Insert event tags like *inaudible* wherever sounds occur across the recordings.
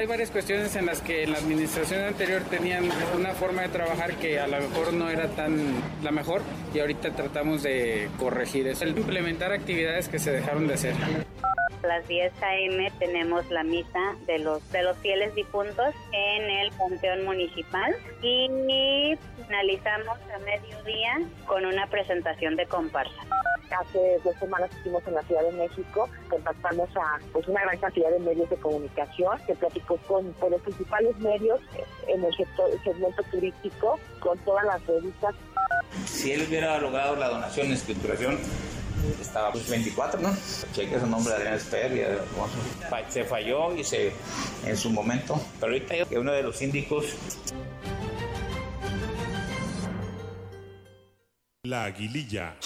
Hay varias cuestiones en las que en la administración anterior tenían una forma de trabajar que a lo mejor no era tan la mejor y ahorita tratamos de corregir eso, el implementar actividades que se dejaron de hacer. A las 10 a.m. tenemos la misa de los, de los fieles difuntos en el Panteón Municipal y finalizamos a mediodía con una presentación de comparsa. Hace dos semanas estuvimos en la Ciudad de México, contactamos a pues, una gran cantidad de medios de comunicación, que platicó con, los principales medios en el, sector, segmento turístico, con todas las revistas. Si él hubiera logrado la donación en escrituración, estaba pues 24, ¿no? Cheque su nombre de Adrián Esper y se falló y se en su momento, pero ahorita que uno de los síndicos La Aguililla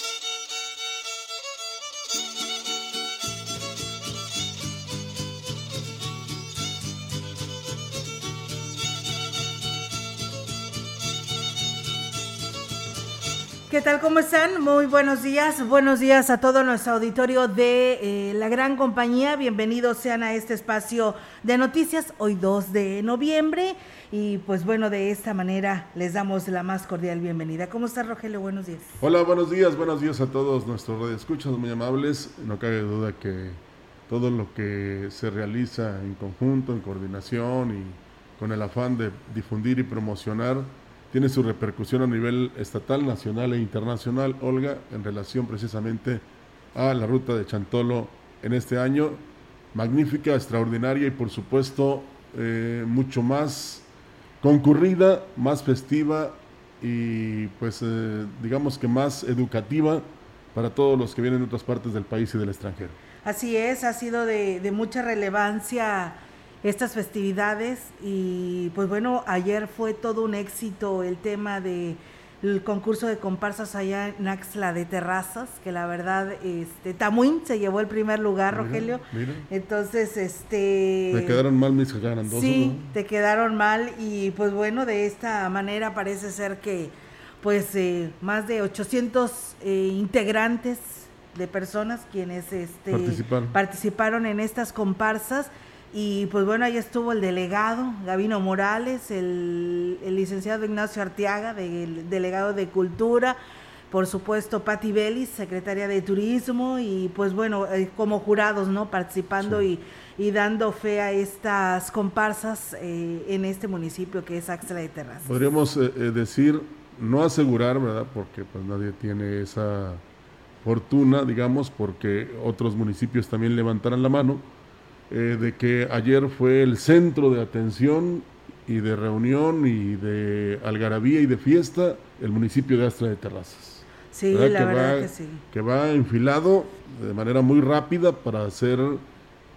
¿Qué tal? ¿Cómo están? Muy buenos días. Buenos días a todo nuestro auditorio de eh, la gran compañía. Bienvenidos sean a este espacio de noticias hoy 2 de noviembre. Y pues bueno, de esta manera les damos la más cordial bienvenida. ¿Cómo está Rogelio? Buenos días. Hola, buenos días. Buenos días a todos nuestros radioescuchas muy amables. No cabe duda que todo lo que se realiza en conjunto, en coordinación y con el afán de difundir y promocionar tiene su repercusión a nivel estatal, nacional e internacional, Olga, en relación precisamente a la ruta de Chantolo en este año. Magnífica, extraordinaria y por supuesto eh, mucho más concurrida, más festiva y pues eh, digamos que más educativa para todos los que vienen de otras partes del país y del extranjero. Así es, ha sido de, de mucha relevancia estas festividades y pues bueno, ayer fue todo un éxito el tema de el concurso de comparsas allá en Axla de Terrazas, que la verdad, este, Tamuín se llevó el primer lugar, Rogelio. Entonces, este... Te quedaron mal mis dos. Sí, te quedaron mal y pues bueno, de esta manera parece ser que pues eh, más de 800 eh, integrantes de personas quienes este, participaron en estas comparsas y pues bueno, ahí estuvo el delegado Gavino Morales, el, licenciado Ignacio Arteaga, del delegado de Cultura, por supuesto Patti Vélez, secretaria de Turismo, y pues bueno, eh, como jurados, ¿no? Participando y, dando fe a estas comparsas eh, en este municipio que es Axla de Terrazas. Podríamos eh, decir, no asegurar, ¿verdad? Porque pues nadie tiene esa fortuna, digamos, porque otros municipios también levantaran la mano eh, de que ayer fue el centro de atención y de reunión y de algarabía y de fiesta el municipio de Astra de Terrazas. Sí, la verdad que sí. Que va enfilado de manera muy rápida para ser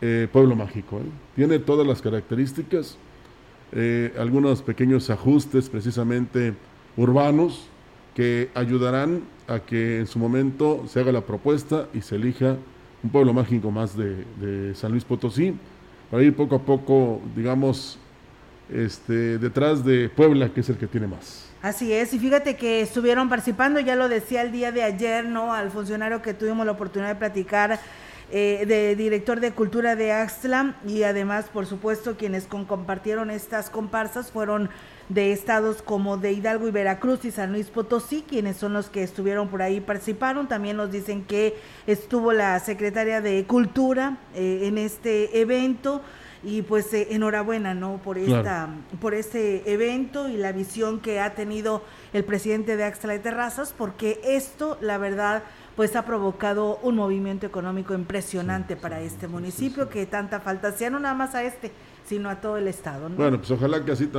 eh, pueblo mágico. ¿eh? Tiene todas las características, algunos pequeños ajustes precisamente urbanos que ayudarán a que en su momento se haga la propuesta y se elija un pueblo mágico más de, San Luis Potosí, para ir poco a poco, digamos, este, detrás de Puebla, que es el que tiene más. Así es, y fíjate que estuvieron participando, ya lo decía el día de ayer, ¿no? Al funcionario que tuvimos la oportunidad de platicar, eh, de director de cultura de Axtla, y además, por supuesto, quienes compartieron estas comparsas fueron de estados como de Hidalgo y Veracruz y San Luis Potosí, quienes son los que estuvieron por ahí participaron. También nos dicen que estuvo la secretaria de Cultura eh, en este evento y pues eh, enhorabuena no por esta por este evento y la visión que ha tenido el presidente de Axtla de Terrazas porque esto la verdad pues ha provocado un movimiento económico impresionante para este municipio que tanta falta sea no nada más a este, sino a todo el estado. Bueno, pues ojalá que así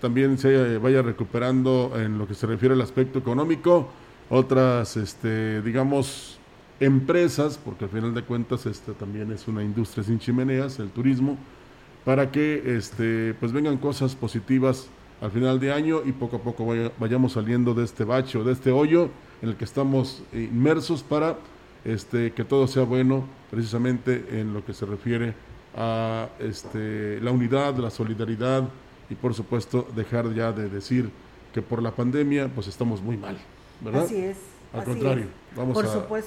también se vaya recuperando en lo que se refiere al aspecto económico. Otras, este, digamos, empresas, porque al final de cuentas esta también es una industria sin chimeneas, el turismo, para que este, pues vengan cosas positivas al final de año y poco a poco vayamos saliendo de este bache o de este hoyo en el que estamos inmersos para este, que todo sea bueno precisamente en lo que se refiere a este, la unidad, la solidaridad y por supuesto dejar ya de decir que por la pandemia pues estamos muy mal. Así es. Al contrario, vamos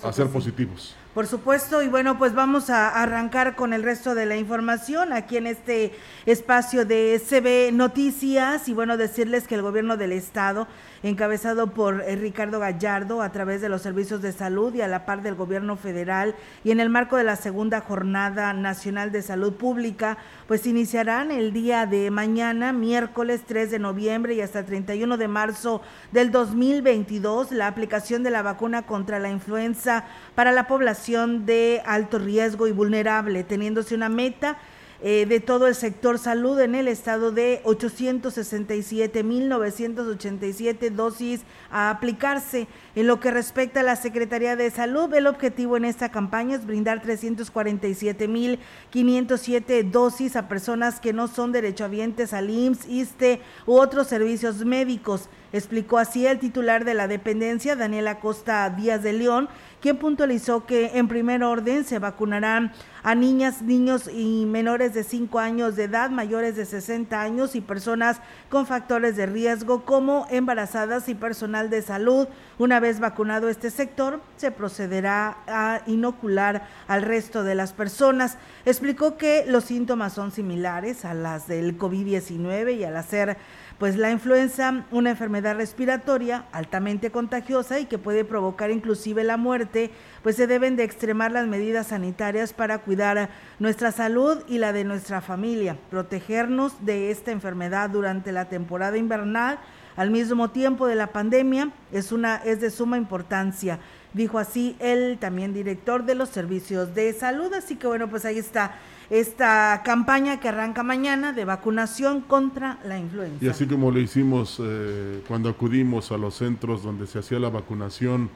a, ser positivos. Por supuesto, y bueno, pues vamos a arrancar con el resto de la información aquí en este espacio de CB Noticias y bueno, decirles que el gobierno del estado, encabezado por eh, Ricardo Gallardo a través de los servicios de salud y a la par del gobierno federal y en el marco de la segunda jornada nacional de salud pública, pues iniciarán el día de mañana, miércoles 3 de noviembre y hasta el 31 de marzo del 2022, la aplicación de la vacuna contra la influenza para la población de alto riesgo y vulnerable, teniéndose una meta eh, de todo el sector salud en el estado de 867.987 dosis a aplicarse. En lo que respecta a la Secretaría de Salud, el objetivo en esta campaña es brindar 347.507 dosis a personas que no son derechohabientes al IMSS, ISTE u otros servicios médicos. Explicó así el titular de la dependencia, Daniela Costa Díaz de León, quien puntualizó que en primer orden se vacunarán a niñas, niños y menores de 5 años de edad, mayores de 60 años y personas con factores de riesgo como embarazadas y personal de salud. Una vez vacunado este sector, se procederá a inocular al resto de las personas. Explicó que los síntomas son similares a las del COVID-19 y al hacer pues la influenza, una enfermedad respiratoria altamente contagiosa y que puede provocar inclusive la muerte, pues se deben de extremar las medidas sanitarias para cuidar nuestra salud y la de nuestra familia, protegernos de esta enfermedad durante la temporada invernal. Al mismo tiempo de la pandemia es una es de suma importancia dijo así el también director de los servicios de salud así que bueno pues ahí está esta campaña que arranca mañana de vacunación contra la influenza. Y así como lo hicimos eh, cuando acudimos a los centros donde se hacía la vacunación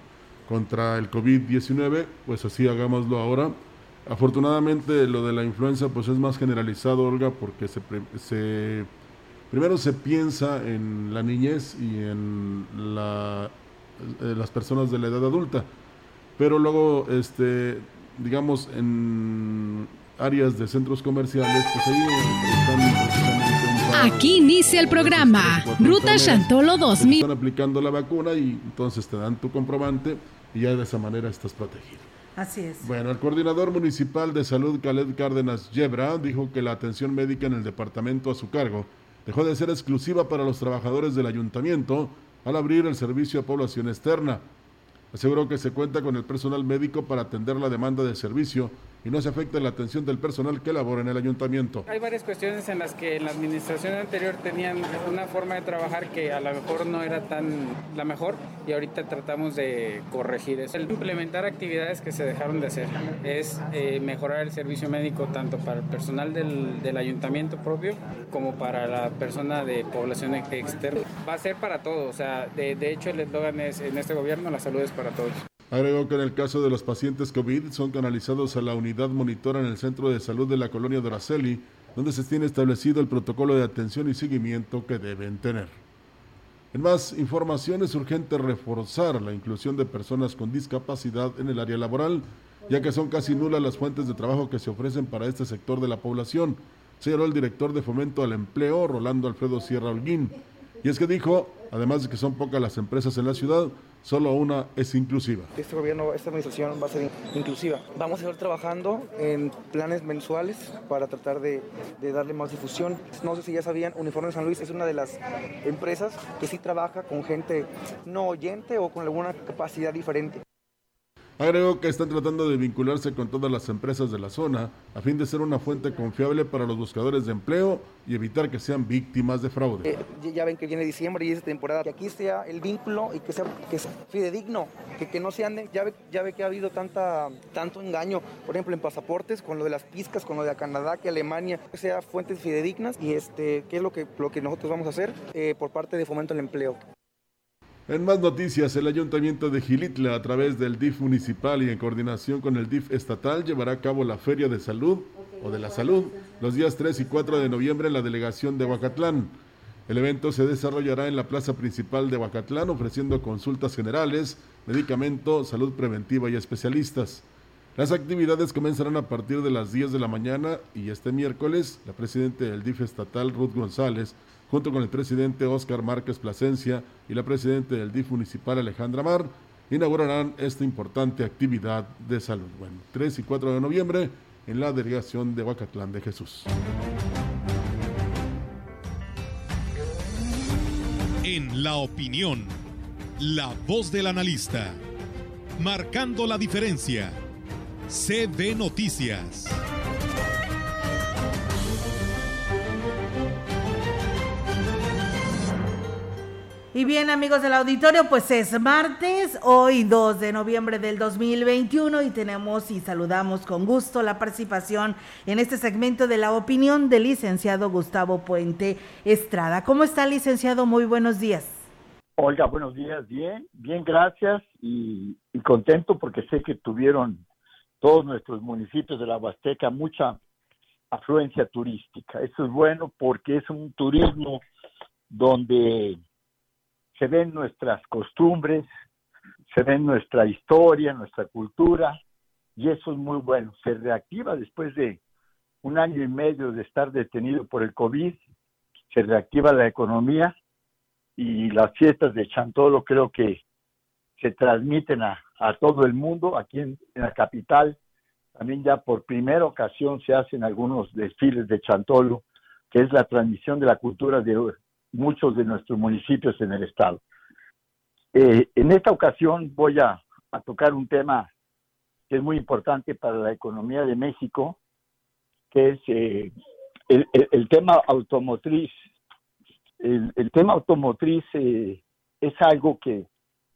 contra el COVID-19, pues así hagámoslo ahora. Afortunadamente lo de la influenza pues es más generalizado, Olga, porque se, se primero se piensa en la niñez y en la, eh, las personas de la edad adulta, pero luego, este, digamos, en áreas de centros comerciales, pues ahí están Aquí inicia el programa Ruta Chantolo 2000. Están aplicando la vacuna y entonces te dan tu comprobante y ya de esa manera estás protegido. Así es. Bueno, el coordinador municipal de salud, Khaled Cárdenas Yebra, dijo que la atención médica en el departamento a su cargo dejó de ser exclusiva para los trabajadores del ayuntamiento al abrir el servicio a población externa. Aseguró que se cuenta con el personal médico para atender la demanda de servicio y no se afecta la atención del personal que labora en el ayuntamiento. Hay varias cuestiones en las que en la administración anterior tenían una forma de trabajar que a lo mejor no era tan la mejor y ahorita tratamos de corregir eso. El implementar actividades que se dejaron de hacer es eh, mejorar el servicio médico tanto para el personal del, del ayuntamiento propio como para la persona de población externa. Va a ser para todos, o sea, de, de hecho el eslogan es en este gobierno la salud es para todos. Agregó que en el caso de los pacientes COVID son canalizados a la unidad monitora en el Centro de Salud de la colonia Doraceli, donde se tiene establecido el protocolo de atención y seguimiento que deben tener. En más información es urgente reforzar la inclusión de personas con discapacidad en el área laboral, ya que son casi nulas las fuentes de trabajo que se ofrecen para este sector de la población, señaló el director de Fomento al Empleo, Rolando Alfredo Sierra Holguín. Y es que dijo, además de que son pocas las empresas en la ciudad, solo una es inclusiva. Este gobierno, esta administración va a ser inclusiva. Vamos a seguir trabajando en planes mensuales para tratar de, darle más difusión. No sé si ya sabían, Uniforme San Luis es una de las empresas que sí trabaja con gente no oyente o con alguna capacidad diferente. Agregó que están tratando de vincularse con todas las empresas de la zona a fin de ser una fuente confiable para los buscadores de empleo y evitar que sean víctimas de fraude. Eh, ya ven que viene diciembre y es temporada, que aquí sea el vínculo y que sea, que fidedigno, que, que no se ande, ya ve, ya ve que ha habido tanta, tanto engaño, por ejemplo en pasaportes, con lo de las piscas, con lo de Canadá, que Alemania, que sea fuentes fidedignas y este, qué es lo que, lo que nosotros vamos a hacer eh, por parte de Fomento al Empleo. En más noticias, el Ayuntamiento de Gilitla, a través del DIF municipal y en coordinación con el DIF estatal, llevará a cabo la Feria de Salud o de la Salud los días 3 y 4 de noviembre en la delegación de Huacatlán. El evento se desarrollará en la plaza principal de Huacatlán, ofreciendo consultas generales, medicamento, salud preventiva y especialistas. Las actividades comenzarán a partir de las 10 de la mañana y este miércoles, la presidenta del DIF estatal, Ruth González, junto con el presidente Óscar Márquez Plasencia y la presidenta del DIF municipal Alejandra Mar, inaugurarán esta importante actividad de salud. Bueno, 3 y 4 de noviembre en la delegación de Huacatlán de Jesús. En la opinión, la voz del analista, marcando la diferencia. CB Noticias. Y bien, amigos del auditorio, pues es martes, hoy 2 de noviembre del 2021 y tenemos y saludamos con gusto la participación en este segmento de la opinión del licenciado Gustavo Puente Estrada. ¿Cómo está, licenciado? Muy buenos días. Olga, buenos días. Bien, bien, gracias y, y contento porque sé que tuvieron todos nuestros municipios de la Huasteca mucha afluencia turística. Eso es bueno porque es un turismo donde se ven nuestras costumbres, se ven nuestra historia, nuestra cultura, y eso es muy bueno. Se reactiva después de un año y medio de estar detenido por el COVID, se reactiva la economía y las fiestas de Chantolo creo que se transmiten a, todo el mundo, aquí en, en, la capital. También ya por primera ocasión se hacen algunos desfiles de Chantolo, que es la transmisión de la cultura de, muchos de nuestros municipios en el estado. Eh, en esta ocasión voy a, tocar un tema que es muy importante para la economía de México, que es eh, el, tema automotriz. El, tema automotriz eh, es algo que,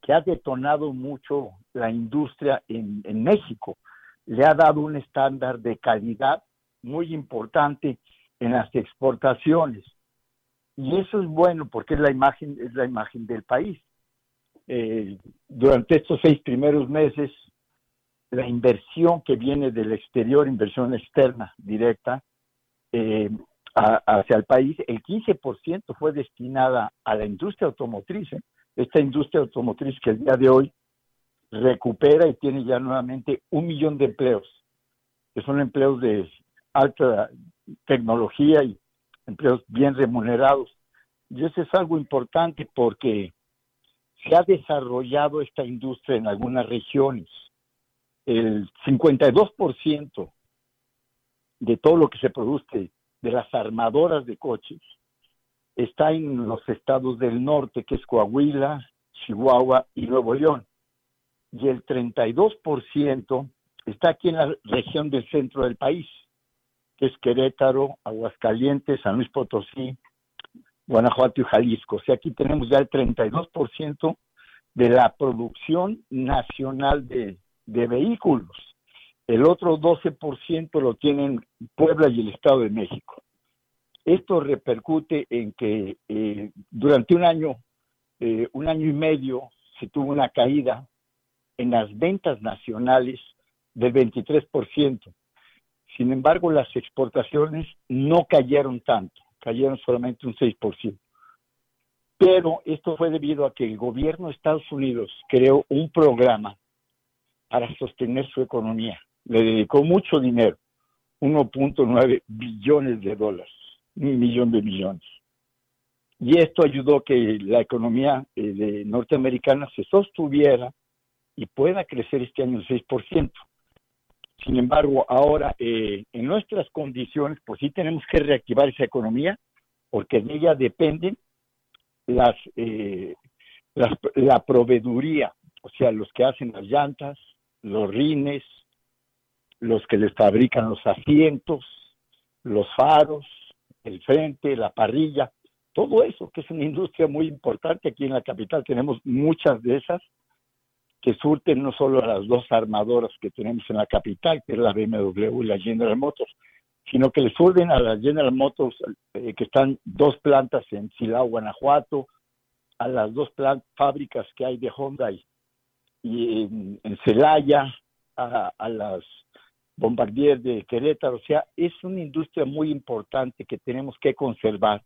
que, ha detonado mucho la industria en, en México. Le ha dado un estándar de calidad muy importante en las exportaciones y eso es bueno porque es la imagen es la imagen del país eh, durante estos seis primeros meses la inversión que viene del exterior inversión externa directa eh, hacia el país el 15% fue destinada a la industria automotriz ¿eh? esta industria automotriz que el día de hoy recupera y tiene ya nuevamente un millón de empleos que son empleos de alta tecnología y empleos bien remunerados. Y eso es algo importante porque se ha desarrollado esta industria en algunas regiones. El 52% de todo lo que se produce de las armadoras de coches está en los estados del norte, que es Coahuila, Chihuahua y Nuevo León. Y el 32% está aquí en la región del centro del país que es Querétaro, Aguascalientes, San Luis Potosí, Guanajuato y Jalisco. O sea, aquí tenemos ya el 32% de la producción nacional de, vehículos. El otro 12% lo tienen Puebla y el Estado de México. Esto repercute en que eh, durante un año, eh, un año y medio, se tuvo una caída en las ventas nacionales del 23%. Sin embargo, las exportaciones no cayeron tanto, cayeron solamente un 6%. Pero esto fue debido a que el gobierno de Estados Unidos creó un programa para sostener su economía. Le dedicó mucho dinero, 1.9 billones de dólares, un millón de millones. Y esto ayudó a que la economía eh, norteamericana se sostuviera y pueda crecer este año el 6%. Sin embargo, ahora eh, en nuestras condiciones, pues sí tenemos que reactivar esa economía, porque de ella dependen las, eh, la proveeduría, o sea, los que hacen las llantas, los rines, los que les fabrican los asientos, los faros, el frente, la parrilla, todo eso, que es una industria muy importante aquí en la capital. Tenemos muchas de esas que surten no solo a las dos armadoras que tenemos en la capital, que es la BMW y la General Motors, sino que le surten a las General Motors eh, que están dos plantas en Silao, Guanajuato, a las dos fábricas que hay de Honda y, en, Celaya, a, a las Bombardier de Querétaro. O sea, es una industria muy importante que tenemos que conservar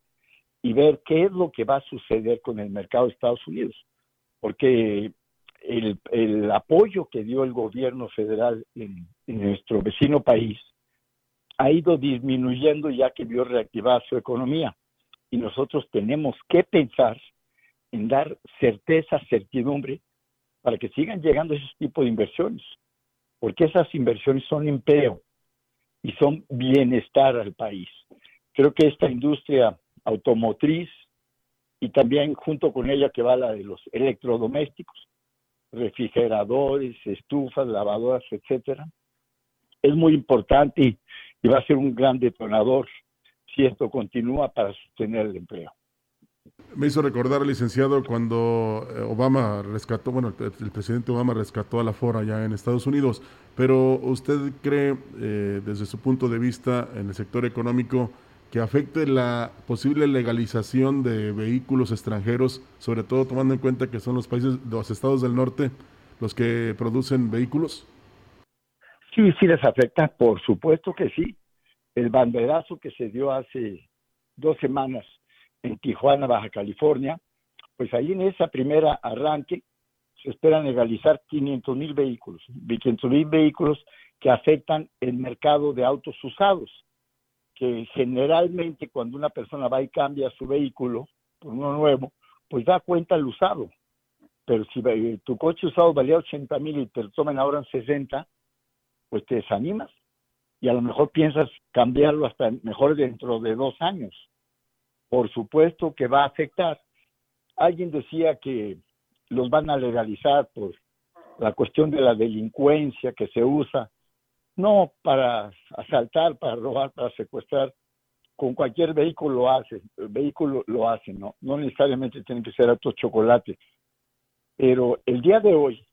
y ver qué es lo que va a suceder con el mercado de Estados Unidos. Porque el, el apoyo que dio el gobierno federal en, nuestro vecino país ha ido disminuyendo ya que vio reactivar su economía. Y nosotros tenemos que pensar en dar certeza, certidumbre, para que sigan llegando esos tipos de inversiones, porque esas inversiones son empleo y son bienestar al país. Creo que esta industria automotriz y también junto con ella que va la de los electrodomésticos, refrigeradores, estufas, lavadoras, etcétera, es muy importante y, va a ser un gran detonador si esto continúa para sostener el empleo. Me hizo recordar, licenciado, cuando eh, Obama rescató, bueno, el, presidente Obama rescató a la FORA ya en Estados Unidos, pero ¿usted cree, eh, desde su punto de vista en el sector económico, que afecte la posible legalización de vehículos extranjeros, sobre todo tomando en cuenta que son los países, los estados del norte los que producen vehículos? Sí, sí les afecta, por supuesto que sí. El banderazo que se dio hace dos semanas en Tijuana, Baja California, pues ahí en esa primera arranque se esperan legalizar 500 mil vehículos, 500 mil vehículos que afectan el mercado de autos usados que generalmente cuando una persona va y cambia su vehículo por uno nuevo, pues da cuenta el usado. Pero si tu coche usado valía 80 mil y te lo toman ahora en 60, pues te desanimas. Y a lo mejor piensas cambiarlo hasta mejor dentro de dos años. Por supuesto que va a afectar. Alguien decía que los van a legalizar por la cuestión de la delincuencia que se usa no para asaltar, para robar, para secuestrar. Con cualquier vehículo lo hace, vehículo lo hace, ¿no? No necesariamente tiene que ser autos chocolate. Pero el día de hoy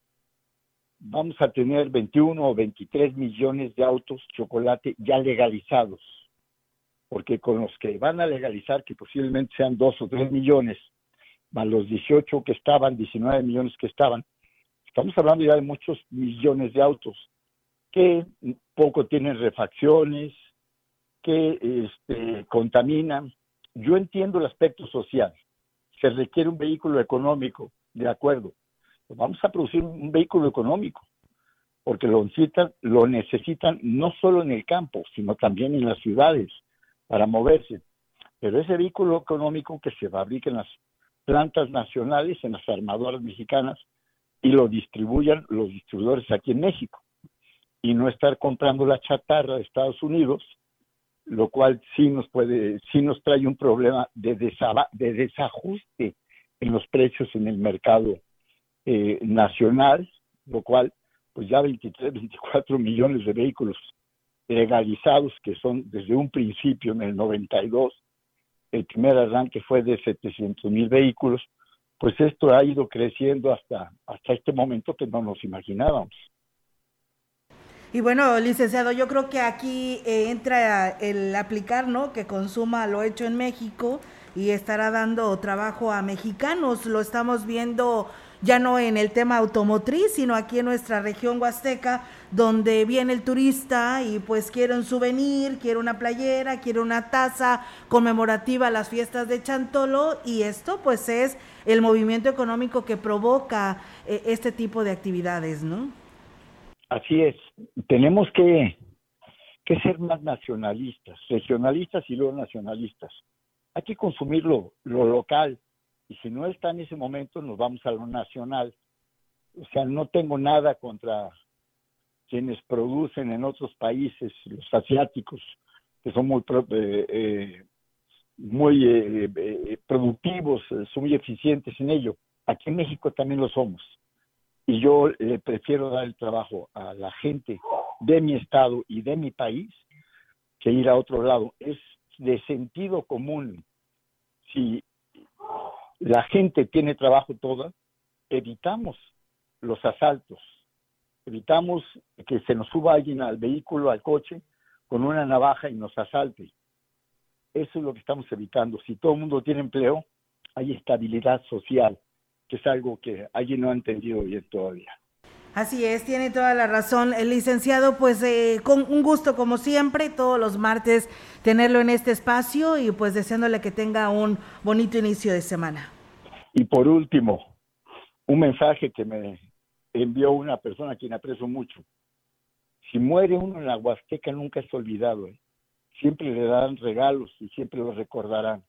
vamos a tener 21 o 23 millones de autos chocolate ya legalizados. Porque con los que van a legalizar, que posiblemente sean 2 o 3 millones, más los 18 que estaban, 19 millones que estaban, estamos hablando ya de muchos millones de autos que poco tienen refacciones, que este, contaminan. Yo entiendo el aspecto social. Se requiere un vehículo económico, de acuerdo. Pues vamos a producir un vehículo económico, porque lo necesitan, lo necesitan no solo en el campo, sino también en las ciudades para moverse. Pero ese vehículo económico que se fabrica en las plantas nacionales, en las armadoras mexicanas, y lo distribuyan los distribuidores aquí en México y no estar comprando la chatarra de Estados Unidos, lo cual sí nos puede, sí nos trae un problema de, de desajuste en los precios en el mercado eh, nacional, lo cual, pues ya 23, 24 millones de vehículos legalizados, que son desde un principio en el 92, el primer arranque fue de 700 mil vehículos, pues esto ha ido creciendo hasta, hasta este momento que no nos imaginábamos. Y bueno, licenciado, yo creo que aquí eh, entra el aplicar, ¿no? Que consuma lo hecho en México y estará dando trabajo a mexicanos. Lo estamos viendo ya no en el tema automotriz, sino aquí en nuestra región huasteca, donde viene el turista y pues quiere un souvenir, quiere una playera, quiere una taza conmemorativa a las fiestas de Chantolo y esto pues es el movimiento económico que provoca eh, este tipo de actividades, ¿no? Así es, tenemos que, ser más nacionalistas, regionalistas y luego nacionalistas. Hay que consumir lo, local y si no está en ese momento nos vamos a lo nacional. O sea, no tengo nada contra quienes producen en otros países, los asiáticos, que son muy, eh, eh, muy eh, productivos, son muy eficientes en ello. Aquí en México también lo somos y yo le prefiero dar el trabajo a la gente de mi estado y de mi país que ir a otro lado. Es de sentido común. Si la gente tiene trabajo toda, evitamos los asaltos, evitamos que se nos suba alguien al vehículo, al coche, con una navaja y nos asalte. Eso es lo que estamos evitando. Si todo el mundo tiene empleo, hay estabilidad social, que es algo que alguien no ha entendido bien todavía. Así es, tiene toda la razón. El licenciado, pues eh, con un gusto como siempre, todos los martes tenerlo en este espacio y pues deseándole que tenga un bonito inicio de semana. Y por último, un mensaje que me envió una persona a quien aprecio mucho. Si muere uno en la Huasteca nunca es olvidado. ¿eh? Siempre le dan regalos y siempre lo recordarán.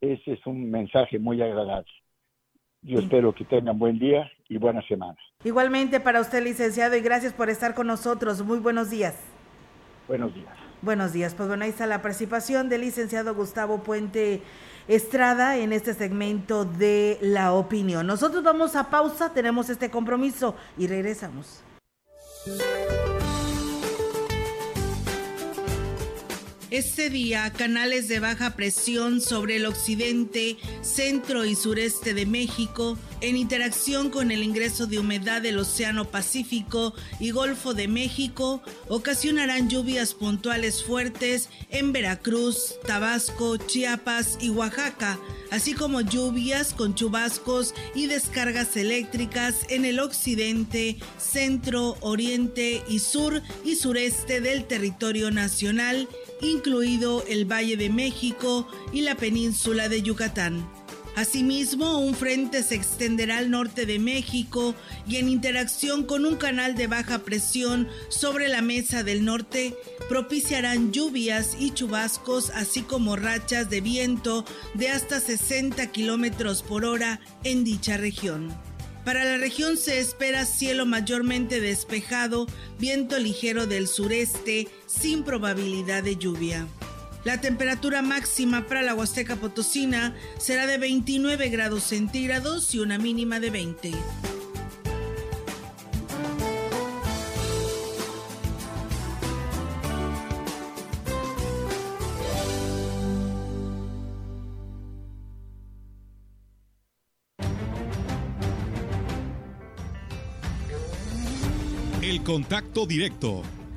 Ese es un mensaje muy agradable. Yo espero que tengan buen día y buena semana. Igualmente para usted, licenciado, y gracias por estar con nosotros. Muy buenos días. Buenos días. Buenos días. Pues bueno, ahí está la participación del licenciado Gustavo Puente Estrada en este segmento de la opinión. Nosotros vamos a pausa, tenemos este compromiso y regresamos. Este día, canales de baja presión sobre el occidente, centro y sureste de México, en interacción con el ingreso de humedad del Océano Pacífico y Golfo de México, ocasionarán lluvias puntuales fuertes en Veracruz, Tabasco, Chiapas y Oaxaca, así como lluvias con chubascos y descargas eléctricas en el occidente, centro, oriente y sur y sureste del territorio nacional incluido el Valle de México y la península de Yucatán. Asimismo, un frente se extenderá al norte de México y en interacción con un canal de baja presión sobre la mesa del norte propiciarán lluvias y chubascos, así como rachas de viento de hasta 60 kilómetros por hora en dicha región. Para la región se espera cielo mayormente despejado, viento ligero del sureste, sin probabilidad de lluvia. La temperatura máxima para la Huasteca Potosina será de 29 grados centígrados y una mínima de 20. Contacto directo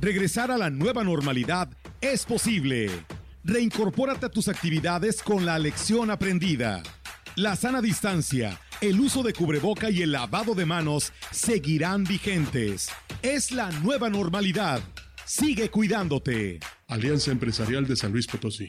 Regresar a la nueva normalidad es posible. Reincorpórate a tus actividades con la lección aprendida. La sana distancia, el uso de cubreboca y el lavado de manos seguirán vigentes. Es la nueva normalidad. Sigue cuidándote. Alianza Empresarial de San Luis Potosí.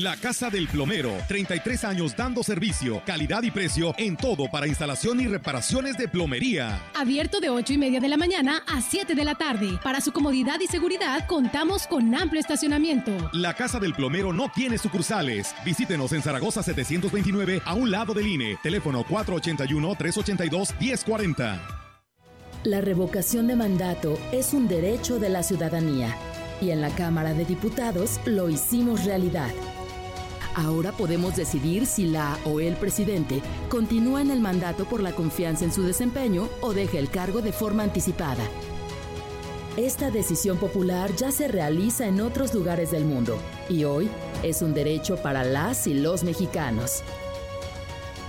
La Casa del Plomero, 33 años dando servicio, calidad y precio en todo para instalación y reparaciones de plomería. Abierto de 8 y media de la mañana a 7 de la tarde. Para su comodidad y seguridad contamos con amplio estacionamiento. La Casa del Plomero no tiene sucursales. Visítenos en Zaragoza 729 a un lado del INE. Teléfono 481-382-1040. La revocación de mandato es un derecho de la ciudadanía y en la Cámara de Diputados lo hicimos realidad. Ahora podemos decidir si la o el presidente continúa en el mandato por la confianza en su desempeño o deja el cargo de forma anticipada. Esta decisión popular ya se realiza en otros lugares del mundo y hoy es un derecho para las y los mexicanos.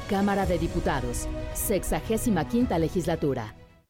Cámara de Diputados, 65 legislatura.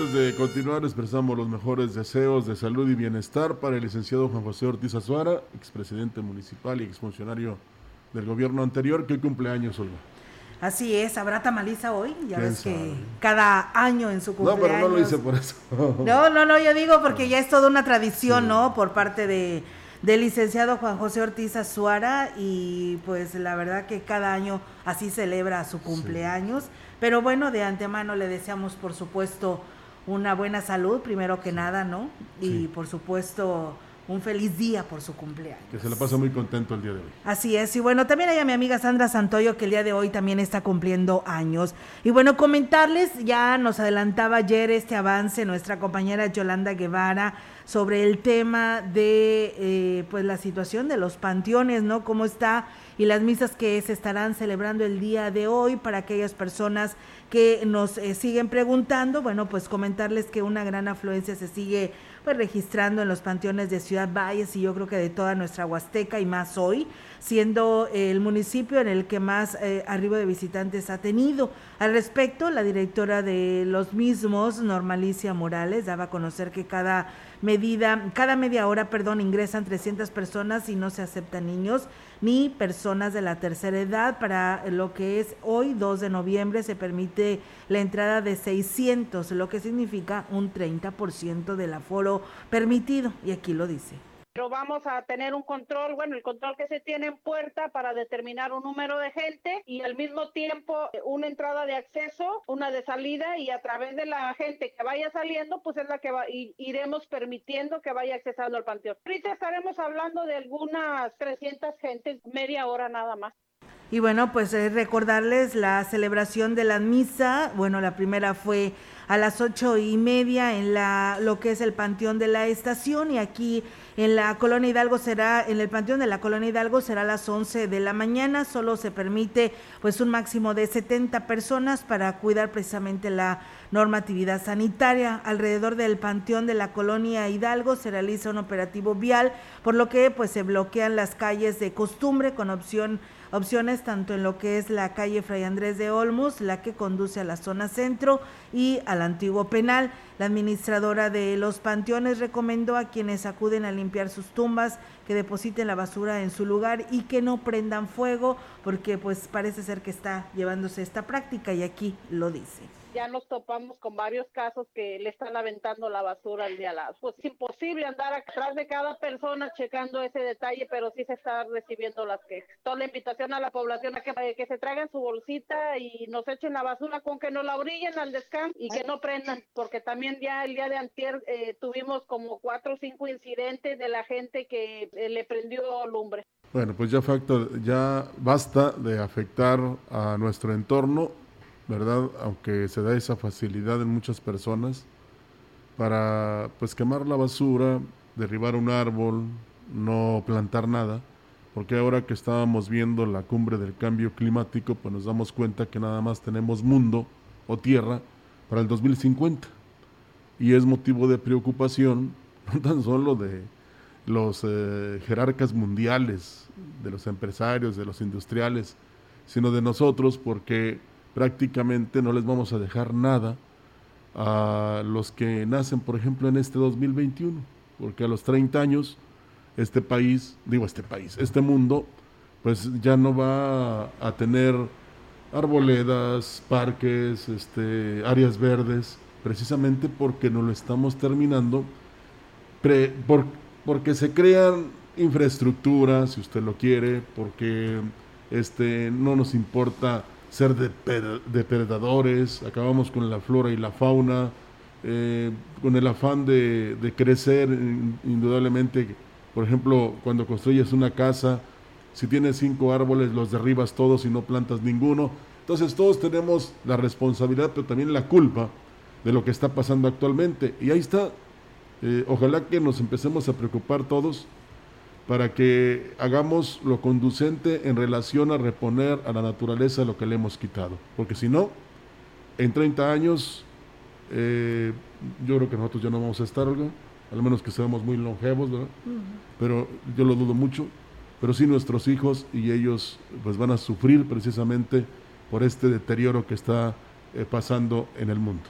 Antes de continuar, expresamos los mejores deseos de salud y bienestar para el licenciado Juan José Ortiz Azuara, expresidente municipal y exfuncionario del gobierno anterior, que hoy cumpleaños, Olga. Así es, habrá tamaliza hoy, ya ves que cada año en su cumpleaños. No, pero no lo hice por eso. *laughs* no, no, no, yo digo porque ya es toda una tradición, ¿no? Por parte de del licenciado Juan José Ortiz Azuara y pues la verdad que cada año así celebra su cumpleaños, pero bueno, de antemano le deseamos por supuesto una buena salud, primero que nada, ¿no? Y por supuesto un feliz día por su cumpleaños. Que se la pasa muy contento el día de hoy. Así es, y bueno, también hay a mi amiga Sandra Santoyo que el día de hoy también está cumpliendo años. Y bueno, comentarles, ya nos adelantaba ayer este avance nuestra compañera Yolanda Guevara sobre el tema de eh, pues la situación de los panteones, ¿no? Cómo está y las misas que se estarán celebrando el día de hoy para aquellas personas que nos eh, siguen preguntando, bueno, pues comentarles que una gran afluencia se sigue pues registrando en los panteones de Ciudad Valles y yo creo que de toda nuestra Huasteca y más hoy, siendo el municipio en el que más eh, arribo de visitantes ha tenido. Al respecto, la directora de los mismos, Normalicia Morales, daba a conocer que cada medida, cada media hora, perdón, ingresan 300 personas y no se aceptan niños ni personas de la tercera edad. Para lo que es hoy, 2 de noviembre, se permite la entrada de 600, lo que significa un 30% del aforo permitido. Y aquí lo dice pero vamos a tener un control, bueno, el control que se tiene en puerta para determinar un número de gente y al mismo tiempo eh, una entrada de acceso, una de salida y a través de la gente que vaya saliendo, pues es la que va, iremos permitiendo que vaya accesando al panteón. Ahorita estaremos hablando de algunas 300 gentes, media hora nada más. Y bueno, pues recordarles la celebración de la misa. Bueno, la primera fue a las ocho y media en la lo que es el Panteón de la Estación y aquí en la Colonia Hidalgo será, en el Panteón de la Colonia Hidalgo será a las 11 de la mañana. Solo se permite pues un máximo de 70 personas para cuidar precisamente la normatividad sanitaria. Alrededor del Panteón de la Colonia Hidalgo se realiza un operativo vial, por lo que pues se bloquean las calles de costumbre con opción opciones tanto en lo que es la calle Fray Andrés de Olmos, la que conduce a la zona centro y al antiguo penal. La administradora de los panteones recomendó a quienes acuden a limpiar sus tumbas que depositen la basura en su lugar y que no prendan fuego porque pues parece ser que está llevándose esta práctica y aquí lo dice ya nos topamos con varios casos que le están aventando la basura al de al lado. Pues es imposible andar atrás de cada persona checando ese detalle, pero sí se está recibiendo las quejas. Toda la invitación a la población a que, que se traigan su bolsita y nos echen la basura con que no la brillen al descanso y que no prendan, porque también ya el día de antier eh, tuvimos como cuatro o cinco incidentes de la gente que eh, le prendió lumbre. Bueno, pues ya, ya basta de afectar a nuestro entorno, ¿verdad? Aunque se da esa facilidad en muchas personas para pues quemar la basura, derribar un árbol, no plantar nada, porque ahora que estábamos viendo la cumbre del cambio climático, pues nos damos cuenta que nada más tenemos mundo o tierra para el 2050. Y es motivo de preocupación, *laughs* no tan solo de los eh, jerarcas mundiales, de los empresarios, de los industriales, sino de nosotros, porque prácticamente no les vamos a dejar nada a los que nacen, por ejemplo, en este 2021, porque a los 30 años este país, digo este país, este mundo, pues ya no va a tener arboledas, parques, este, áreas verdes, precisamente porque no lo estamos terminando, porque se crean infraestructuras, si usted lo quiere, porque este, no nos importa ser depredadores, acabamos con la flora y la fauna, eh, con el afán de, crecer, indudablemente, por ejemplo, cuando construyes una casa, si tienes cinco árboles, los derribas todos y no plantas ninguno. Entonces todos tenemos la responsabilidad, pero también la culpa de lo que está pasando actualmente. Y ahí está. Eh, ojalá que nos empecemos a preocupar todos para que hagamos lo conducente en relación a reponer a la naturaleza lo que le hemos quitado. Porque si no, en 30 años, eh, yo creo que nosotros ya no vamos a estar, Olga, al menos que seamos muy longevos, ¿verdad? Pero yo lo dudo mucho. Pero sí nuestros hijos y ellos pues van a sufrir precisamente por este deterioro que está eh, pasando en el mundo,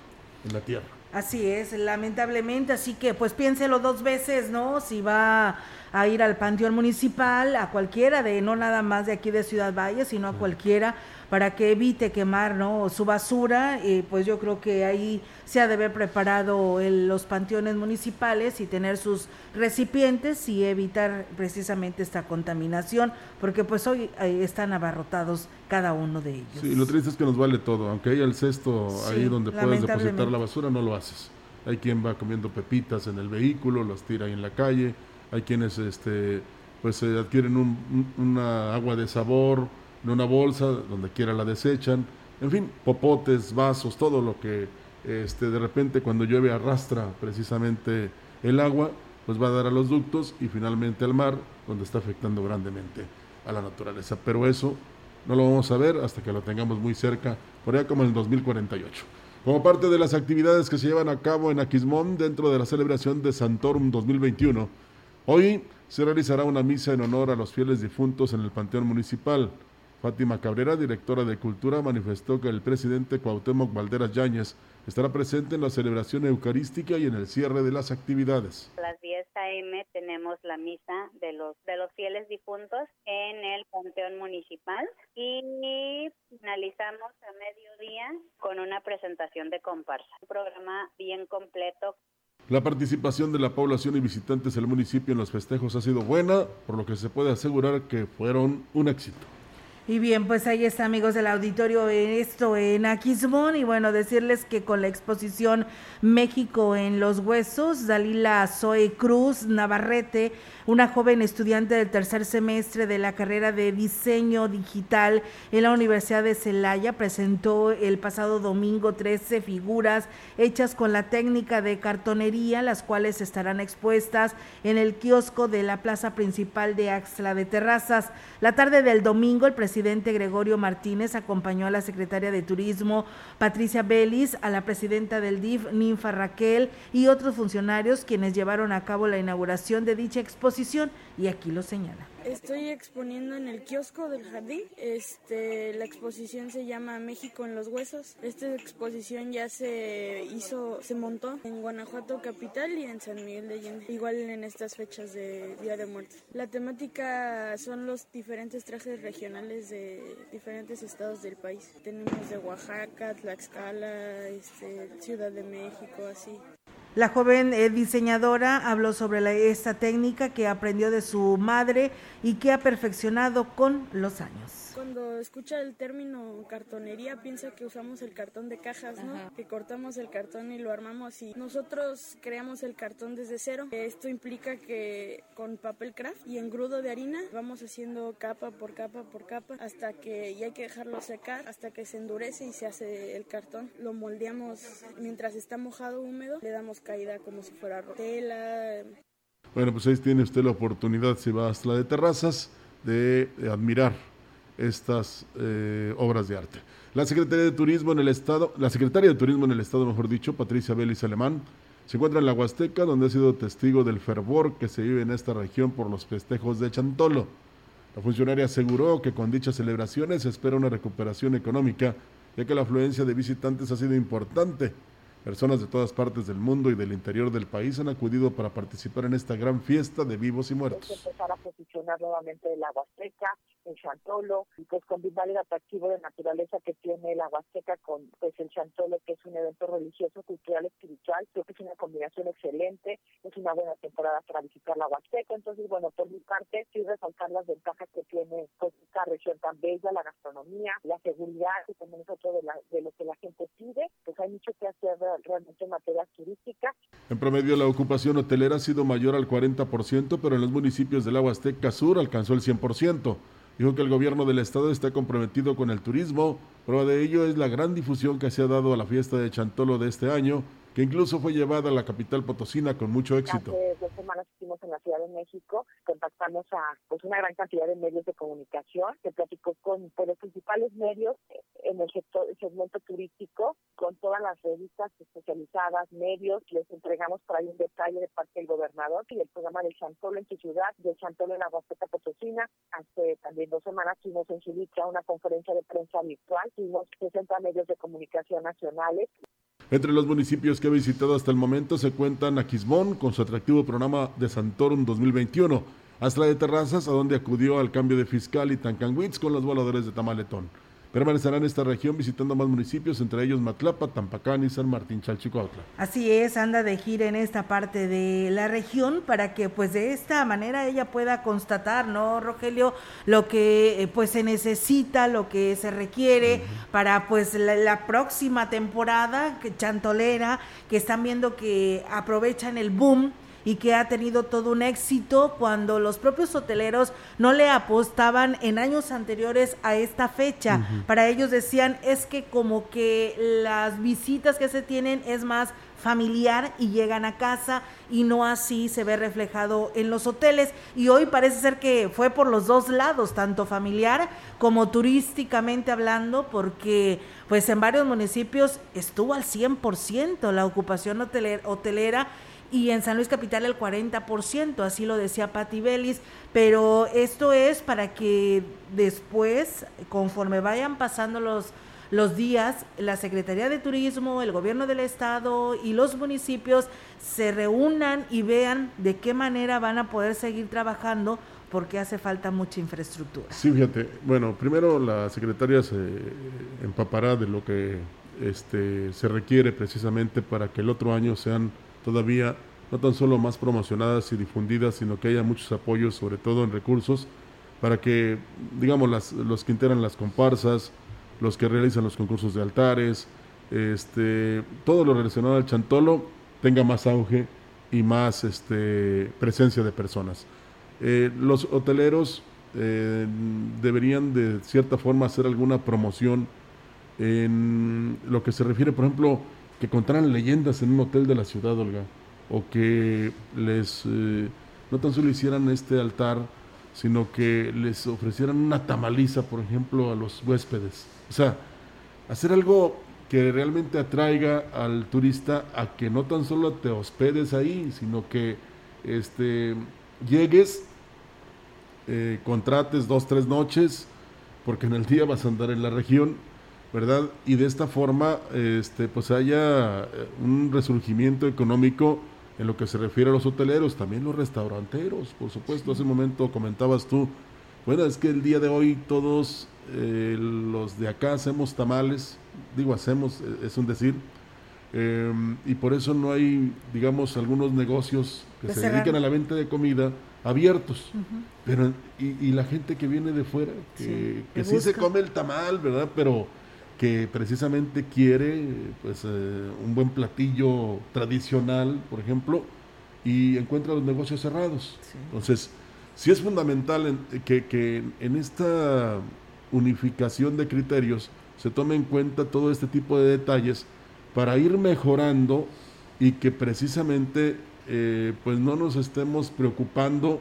en la tierra. Así es, lamentablemente, así que pues piénselo dos veces, ¿no? Si va a ir al panteón municipal, a cualquiera de, no nada más de aquí de Ciudad Valle, sino a cualquiera, para que evite quemar, ¿no? Su basura, y pues yo creo que ahí se ha de haber preparado los panteones municipales y tener sus recipientes y evitar precisamente esta contaminación, porque pues hoy eh, están abarrotados cada uno de ellos. Sí, lo triste es que nos vale todo, aunque haya el cesto ahí donde puedes depositar la basura, no lo haces. Hay quien va comiendo pepitas en el vehículo, las tira ahí en la calle, hay quienes este pues adquieren un, una agua de sabor en una bolsa, donde quiera la desechan, en fin, popotes, vasos, todo lo que este, de repente cuando llueve arrastra precisamente el agua, pues va a dar a los ductos y finalmente al mar, donde está afectando grandemente a la naturaleza. Pero eso no lo vamos a ver hasta que lo tengamos muy cerca, por allá como en el 2048. Como parte de las actividades que se llevan a cabo en Aquismón dentro de la celebración de Santorum 2021, hoy se realizará una misa en honor a los fieles difuntos en el Panteón Municipal. Fátima Cabrera, directora de Cultura, manifestó que el presidente Cuauhtémoc Valderas Yáñez estará presente en la celebración eucarística y en el cierre de las actividades. A las 10 a.m. tenemos la misa de los de los fieles difuntos en el Panteón Municipal y finalizamos a mediodía con una presentación de comparsa. Un programa bien completo la participación de la población y visitantes del municipio en los festejos ha sido buena, por lo que se puede asegurar que fueron un éxito. Y bien, pues ahí está, amigos del auditorio, esto en Aquismón. Y bueno, decirles que con la exposición México en los Huesos, Dalila Zoe Cruz Navarrete una joven estudiante del tercer semestre de la carrera de diseño digital en la Universidad de Celaya presentó el pasado domingo 13 figuras hechas con la técnica de cartonería, las cuales estarán expuestas en el kiosco de la plaza principal de Axla de Terrazas. La tarde del domingo, el presidente Gregorio Martínez acompañó a la secretaria de Turismo Patricia Belis, a la presidenta del DIF Ninfa Raquel y otros funcionarios quienes llevaron a cabo la inauguración de dicha exposición y aquí lo señala. Estoy exponiendo en el kiosco del jardín. Este, la exposición se llama México en los huesos. Esta exposición ya se hizo, se montó en Guanajuato capital y en San Miguel de Allende, igual en estas fechas de Día de Muertos. La temática son los diferentes trajes regionales de diferentes estados del país. Tenemos de Oaxaca, Tlaxcala, este, Ciudad de México, así. La joven eh, diseñadora habló sobre esta técnica que aprendió de su madre y que ha perfeccionado con los años Cuando escucha el término cartonería piensa que usamos el cartón de cajas, ¿no? Que cortamos el cartón y lo armamos y nosotros creamos el cartón desde cero. Esto implica que con papel craft y engrudo de harina vamos haciendo capa por capa por capa hasta que ya hay que dejarlo secar, hasta que se endurece y se hace el cartón. Lo moldeamos mientras está mojado húmedo, le damos caída como si fuera tela. Bueno, pues ahí tiene usted la oportunidad, si va hasta la de terrazas, de admirar estas eh, obras de arte. La Secretaría de Turismo en el Estado, la Secretaria de Turismo en el Estado, mejor dicho, Patricia Vélez Alemán, se encuentra en la Huasteca, donde ha sido testigo del fervor que se vive en esta región por los festejos de Chantolo. La funcionaria aseguró que con dichas celebraciones se espera una recuperación económica, ya que la afluencia de visitantes ha sido importante Personas de todas partes del mundo y del interior del país han acudido para participar en esta gran fiesta de vivos y muertos. empezar a posicionar nuevamente la Huasteca, en Chantolo, pues combinar el atractivo de naturaleza que tiene la Huasteca con pues el Chantolo, que es un evento religioso, cultural, espiritual. Creo que es una combinación excelente, es una buena temporada para visitar la Huasteca. Entonces, bueno, por mi parte, sí resaltar las ventajas que tiene pues, esta región tan bella, la gastronomía, la seguridad, que también es otro de, de lo que la gente pide. Pues hay mucho que hacer realmente en materia turística. En promedio, la ocupación hotelera ha sido mayor al 40%, pero en los municipios del Agua Azteca Sur alcanzó el 100%. Dijo que el gobierno del estado está comprometido con el turismo. Prueba de ello es la gran difusión que se ha dado a la fiesta de Chantolo de este año, que incluso fue llevada a la capital potosina con mucho éxito. Hace dos semanas estuvimos en la Ciudad de México, contactamos a pues una gran cantidad de medios de comunicación, se platicó con los principales medios en el sector, segmento turístico, con todas las revistas especializadas, medios, les entregamos por ahí un detalle de parte del gobernador y el programa de Chantolo en su ciudad, de Chantolo en la Huasteca Potosina. Hace también dos semanas tuvimos en Chilicha una conferencia de prensa virtual, tuvimos 60 medios de comunicación nacionales entre los municipios que he visitado hasta el momento se cuentan Aquismón con su atractivo programa de Santorum 2021, hasta la de Terrazas, a donde acudió al cambio de fiscal y Tancanwitz con los voladores de Tamaletón. Permanecerá en esta región visitando más municipios, entre ellos Matlapa, Tampacán y San Martín Chalchicuautla. Así es, anda de gira en esta parte de la región para que pues de esta manera ella pueda constatar, ¿no, Rogelio? Lo que eh, pues se necesita, lo que se requiere para pues la, próxima temporada que chantolera, que están viendo que aprovechan el boom y que ha tenido todo un éxito cuando los propios hoteleros no le apostaban en años anteriores a esta fecha. Para ellos decían es que como que las visitas que se tienen es más familiar y llegan a casa y no así se ve reflejado en los hoteles y hoy parece ser que fue por los dos lados, tanto familiar como turísticamente hablando, porque pues en varios municipios estuvo al 100% la ocupación hotelera y en San Luis Capital el 40%, así lo decía Patti Vélez, pero esto es para que después, conforme vayan pasando los, los días, la Secretaría de Turismo, el gobierno del estado y los municipios se reúnan y vean de qué manera van a poder seguir trabajando porque hace falta mucha infraestructura. Sí, fíjate, bueno, primero la secretaria se empapará de lo que este, se requiere precisamente para que el otro año sean todavía no tan solo más promocionadas y difundidas, sino que haya muchos apoyos, sobre todo en recursos, para que, digamos, las, los que integran las comparsas, los que realizan los concursos de altares, este, todo lo relacionado al chantolo tenga más auge y más este, presencia de personas. Eh, los hoteleros eh, deberían de cierta forma hacer alguna promoción en lo que se refiere, por ejemplo, que contaran leyendas en un hotel de la ciudad, Olga, o que les, eh, no tan solo hicieran este altar, sino que les ofrecieran una tamaliza, por ejemplo, a los huéspedes. O sea, hacer algo que realmente atraiga al turista a que no tan solo te hospedes ahí, sino que este, llegues, eh, contrates dos, tres noches, porque en el día vas a andar en la región ¿verdad? Y de esta forma, este, pues haya eh, un resurgimiento económico en lo que se refiere a los hoteleros, también los restauranteros, por supuesto. Hace un momento comentabas tú, bueno, es que el día de hoy todos eh, los de acá hacemos tamales, digo hacemos, eh, es un decir, y por eso no hay, digamos, algunos negocios que se dedican a la venta de comida abiertos. Pero, y, la gente que viene de fuera, que sí, que se come el tamal, ¿verdad? Pero que precisamente quiere pues eh, un buen platillo tradicional, por ejemplo, y encuentra los negocios cerrados. Entonces, sí es fundamental que, que en esta unificación de criterios se tome en cuenta todo este tipo de detalles para ir mejorando y que precisamente eh, pues no nos estemos preocupando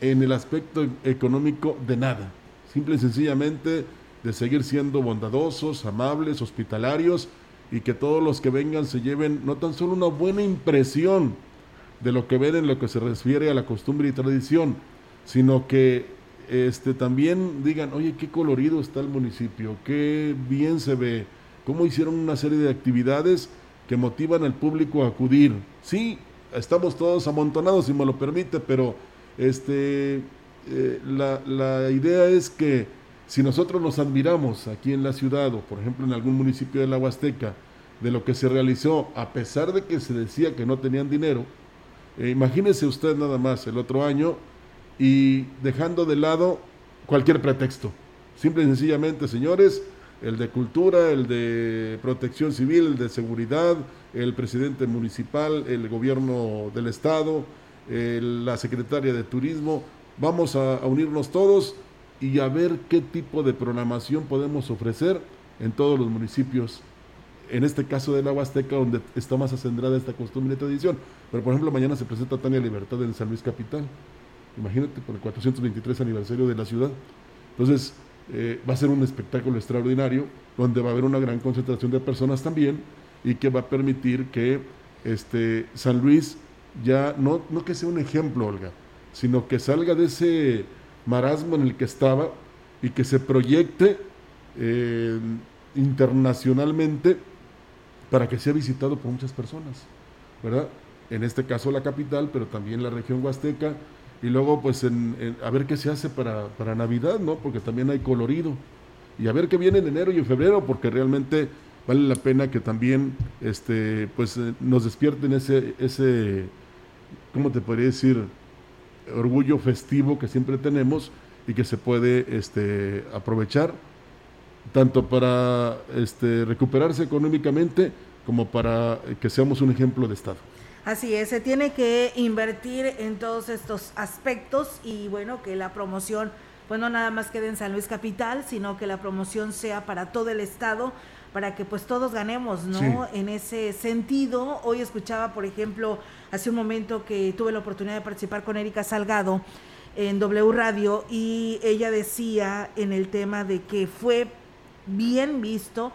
en el aspecto económico de nada. Simple y sencillamente de seguir siendo bondadosos, amables, hospitalarios y que todos los que vengan se lleven no tan solo una buena impresión de lo que ven en lo que se refiere a la costumbre y tradición, sino que este, también digan, oye, qué colorido está el municipio, qué bien se ve, cómo hicieron una serie de actividades que motivan al público a acudir. Sí, estamos todos amontonados, si me lo permite, pero este, eh, la, la idea es que si nosotros nos admiramos aquí en la ciudad o por ejemplo en algún municipio de la Huasteca de lo que se realizó, a pesar de que se decía que no tenían dinero, eh, imagínese usted nada más el otro año y dejando de lado cualquier pretexto. Simple y sencillamente, señores, el de cultura, el de protección civil, el de seguridad, el presidente municipal, el gobierno del estado, la secretaria de turismo, vamos a unirnos todos y a ver qué tipo de programación podemos ofrecer en todos los municipios, en este caso de la Huasteca, donde está más acendrada esta costumbre y tradición. Pero, por ejemplo, mañana se presenta Tania Libertad en San Luis Capital. Imagínate, por el 423 aniversario de la ciudad. Entonces, eh, va a ser un espectáculo extraordinario, donde va a haber una gran concentración de personas también, y que va a permitir que este, San Luis ya, no, no que sea un ejemplo, Olga, sino que salga de ese marasmo en el que estaba y que se proyecte eh, internacionalmente para que sea visitado por muchas personas, ¿verdad? En este caso la capital, pero también la región huasteca, y luego pues a ver qué se hace para, para, Navidad, ¿no? Porque también hay colorido, y a ver qué viene en enero y en febrero, porque realmente vale la pena que también este, pues, eh, nos despierten ese, ese, ¿cómo te podría decir? Orgullo festivo que siempre tenemos y que se puede este, aprovechar tanto para este, recuperarse económicamente como para que seamos un ejemplo de Estado. Así es, se tiene que invertir en todos estos aspectos y bueno, que la promoción pues no nada más quede en San Luis Capital, sino que la promoción sea para todo el estado, para que pues todos ganemos, ¿no? En ese sentido, hoy escuchaba, por ejemplo, hace un momento que tuve la oportunidad de participar con Erika Salgado en W Radio y ella decía en el tema de que fue bien visto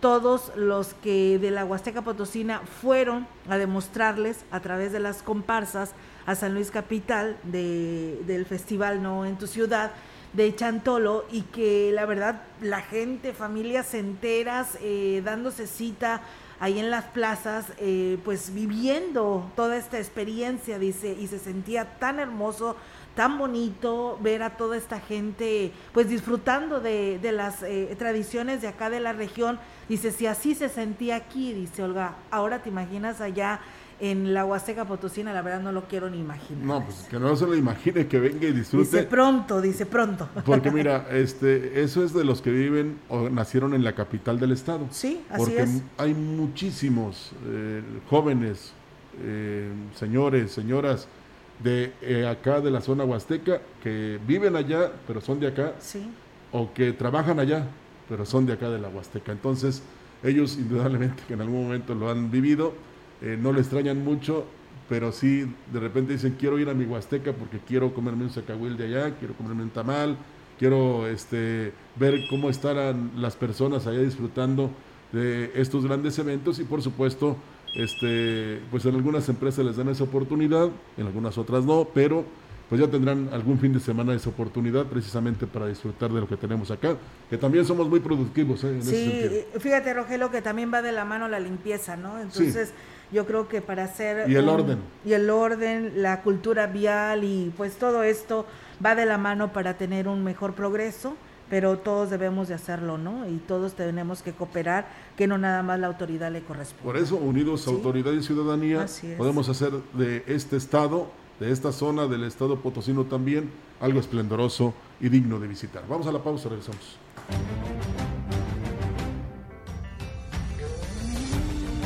todos los que de la Huasteca Potosina fueron a demostrarles a través de las comparsas a San Luis Capital de, del festival No en tu ciudad de Chantolo y que la verdad la gente, familias enteras eh, dándose cita ahí en las plazas, eh, pues viviendo toda esta experiencia, dice, y se sentía tan hermoso, tan bonito ver a toda esta gente pues disfrutando de, de las eh, tradiciones de acá de la región. Dice, si así se sentía aquí, dice Olga, ahora te imaginas allá en la Huasteca Potosina, la verdad no lo quiero ni imaginar. No, pues que no se lo imagine, que venga y disfrute. Dice pronto, dice pronto. Porque mira, *laughs* este, eso es de los que viven o nacieron en la capital del estado. Sí, así porque es. hay muchísimos eh, jóvenes, eh, señores, señoras de eh, acá de la zona huasteca que viven allá, pero son de acá. Sí. O que trabajan allá, pero son de acá de la Huasteca. Entonces, ellos indudablemente que en algún momento lo han vivido eh, no le extrañan mucho, pero sí de repente dicen quiero ir a mi Huasteca porque quiero comerme un sacahuil de allá, quiero comerme un tamal, quiero este, ver cómo estarán las personas allá disfrutando de estos grandes eventos y por supuesto este pues en algunas empresas les dan esa oportunidad, en algunas otras no, pero pues ya tendrán algún fin de semana esa oportunidad precisamente para disfrutar de lo que tenemos acá, que también somos muy productivos. ¿eh? En sí, fíjate Rogelio que también va de la mano la limpieza, ¿no? Entonces yo creo que para hacer... Y el orden. Y el orden, la cultura vial y pues todo esto va de la mano para tener un mejor progreso, pero todos debemos de hacerlo, ¿no? Y todos tenemos que cooperar, que no nada más la autoridad le corresponde. Por eso, unidos autoridad y ciudadanía, podemos hacer de este Estado de esta zona del estado potosino también, algo esplendoroso y digno de visitar. Vamos a la pausa, regresamos.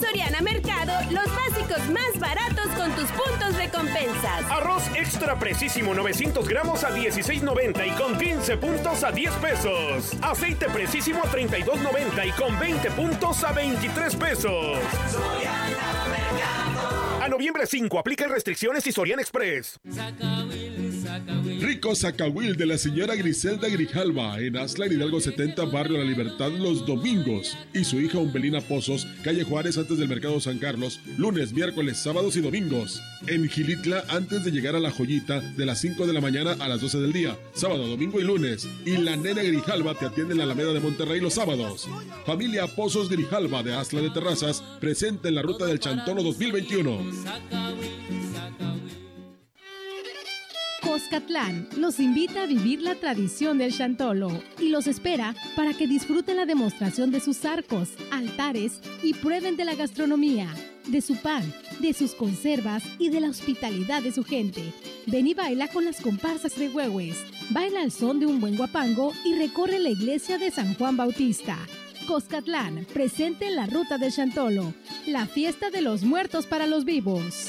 Soriana Mercado, los básicos más baratos con tus puntos de compensas. Arroz extra precisísimo 900 gramos a 16.90 y con 15 puntos a 10 pesos. Aceite precisísimo a 32.90 y con 20 puntos a 23 pesos. A noviembre 5, aplica restricciones y Soriana Express. Rico Zacahuil de la señora Griselda Grijalva en Aslan Hidalgo 70, Barrio La Libertad, los domingos. Y su hija Umbelina Pozos, calle Juárez antes del Mercado San Carlos, lunes, miércoles, sábados y domingos. En Gilitla antes de llegar a La Joyita, de las 5 de la mañana a las 12 del día, sábado, domingo y lunes. Y la nena Grijalva te atiende en la Alameda de Monterrey los sábados. Familia Pozos Grijalva de Asla de Terrazas, presente en la ruta del Chantono 2021. Coscatlán los invita a vivir la tradición del Chantolo y los espera para que disfruten la demostración de sus arcos, altares y prueben de la gastronomía, de su pan, de sus conservas y de la hospitalidad de su gente. Ven y baila con las comparsas de Huehues, baila al son de un buen guapango y recorre la iglesia de San Juan Bautista. Coscatlán, presente en la ruta del Chantolo, la fiesta de los muertos para los vivos.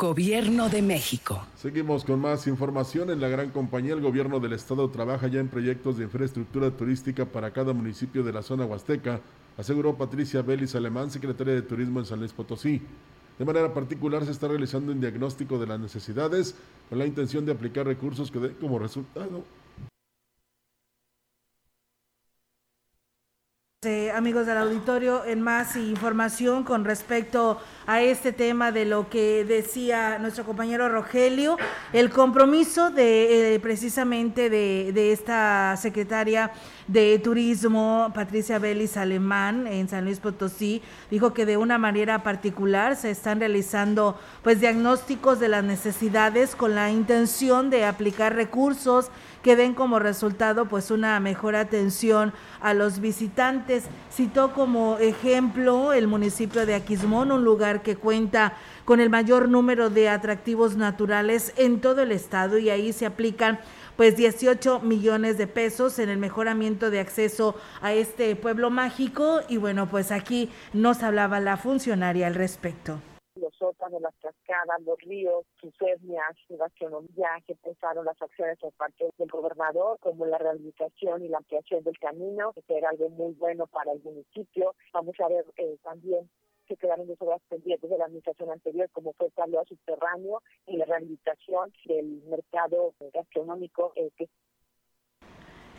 Gobierno de México. Seguimos con más información. En la gran compañía, el gobierno del estado trabaja ya en proyectos de infraestructura turística para cada municipio de la zona huasteca, aseguró Patricia Vélez Alemán, secretaria de Turismo en San Luis Potosí. De manera particular, se está realizando un diagnóstico de las necesidades con la intención de aplicar recursos que den como resultado Eh, amigos del auditorio, en más información con respecto a este tema de lo que decía nuestro compañero Rogelio, el compromiso de eh, precisamente de, de, esta secretaria de Turismo, Patricia Vélez Alemán, en San Luis Potosí, dijo que de una manera particular se están realizando pues diagnósticos de las necesidades con la intención de aplicar recursos que den como resultado pues una mejor atención a los visitantes. Citó como ejemplo el municipio de Aquismón, un lugar que cuenta con el mayor número de atractivos naturales en todo el estado y ahí se aplican pues 18 millones de pesos en el mejoramiento de acceso a este pueblo mágico y bueno, pues aquí nos hablaba la funcionaria al respecto los sótanos, las cascadas, los ríos, sus etnias, su gastronomía, que pensaron las acciones por parte del gobernador, como la rehabilitación y la ampliación del camino, que será algo muy bueno para el municipio. Vamos a ver eh, también que quedaron dos obras pendientes de la administración anterior, como fue el taleo subterráneo y la rehabilitación del mercado gastronómico eh, que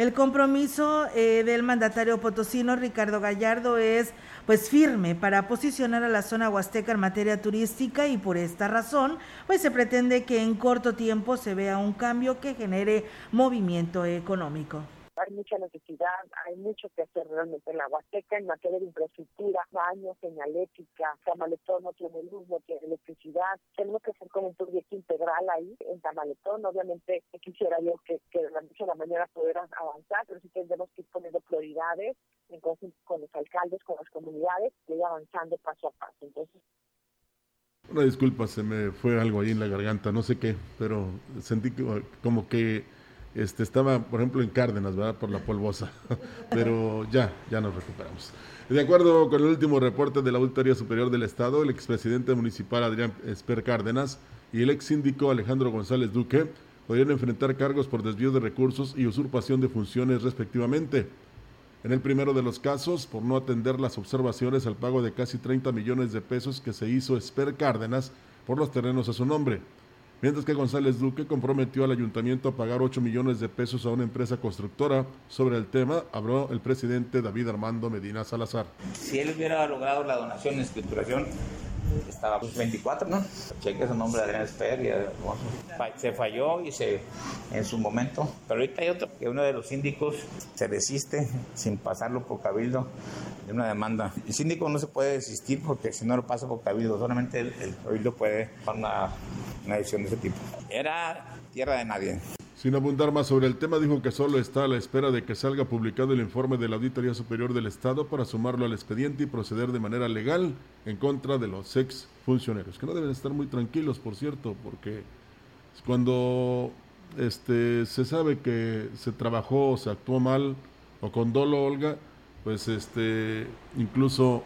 el compromiso eh, del mandatario potosino Ricardo Gallardo es pues firme para posicionar a la zona huasteca en materia turística y por esta razón pues se pretende que en corto tiempo se vea un cambio que genere movimiento económico. Hay mucha necesidad, hay mucho que hacer realmente en la Huasteca en materia de infraestructura, baños, señalética, Tamaletón no tiene luz, no tiene electricidad. Tenemos que hacer como un proyecto integral ahí en Tamaletón. Obviamente quisiera yo que, que de la noche a mañana poder avanzar, pero sí tendremos que ir poniendo prioridades en conjunto con los alcaldes, con las comunidades, y ir avanzando paso a paso. Entonces, una disculpa, se me fue algo ahí en la garganta, no sé qué, pero sentí como que este, estaba, por ejemplo, en Cárdenas, ¿verdad? Por la polvosa. *laughs* pero ya, ya nos recuperamos. De acuerdo con el último reporte de la Auditoría Superior del Estado, el expresidente municipal Adrián Esper Cárdenas y el ex síndico Alejandro González Duque podrían enfrentar cargos por desvío de recursos y usurpación de funciones respectivamente. En el primero de los casos, por no atender las observaciones al pago de casi 30 millones de pesos que se hizo Esper Cárdenas por los terrenos a su nombre. Mientras que González Duque comprometió al ayuntamiento a pagar 8 millones de pesos a una empresa constructora. Sobre el tema habló el presidente David Armando Medina Salazar. Si él hubiera logrado la donación en escrituración, estaba pues 24, ¿no? Cheque su nombre, Adrián Esper, se falló y se, en su momento, pero ahorita hay otro, que uno de los síndicos se desiste sin pasarlo por cabildo de una demanda. El síndico no se puede desistir porque si no lo pasa por cabildo, solamente el, el cabildo puede tomar una, una decisión de ese tipo. Era tierra de nadie. Sin abundar más sobre el tema, dijo que solo está a la espera de que salga publicado el informe de la Auditoría Superior del Estado para sumarlo al expediente y proceder de manera legal en contra de los ex funcionarios, que no deben estar muy tranquilos, por cierto, porque cuando este, se sabe que se trabajó o se actuó mal o con dolo, Olga, pues este, incluso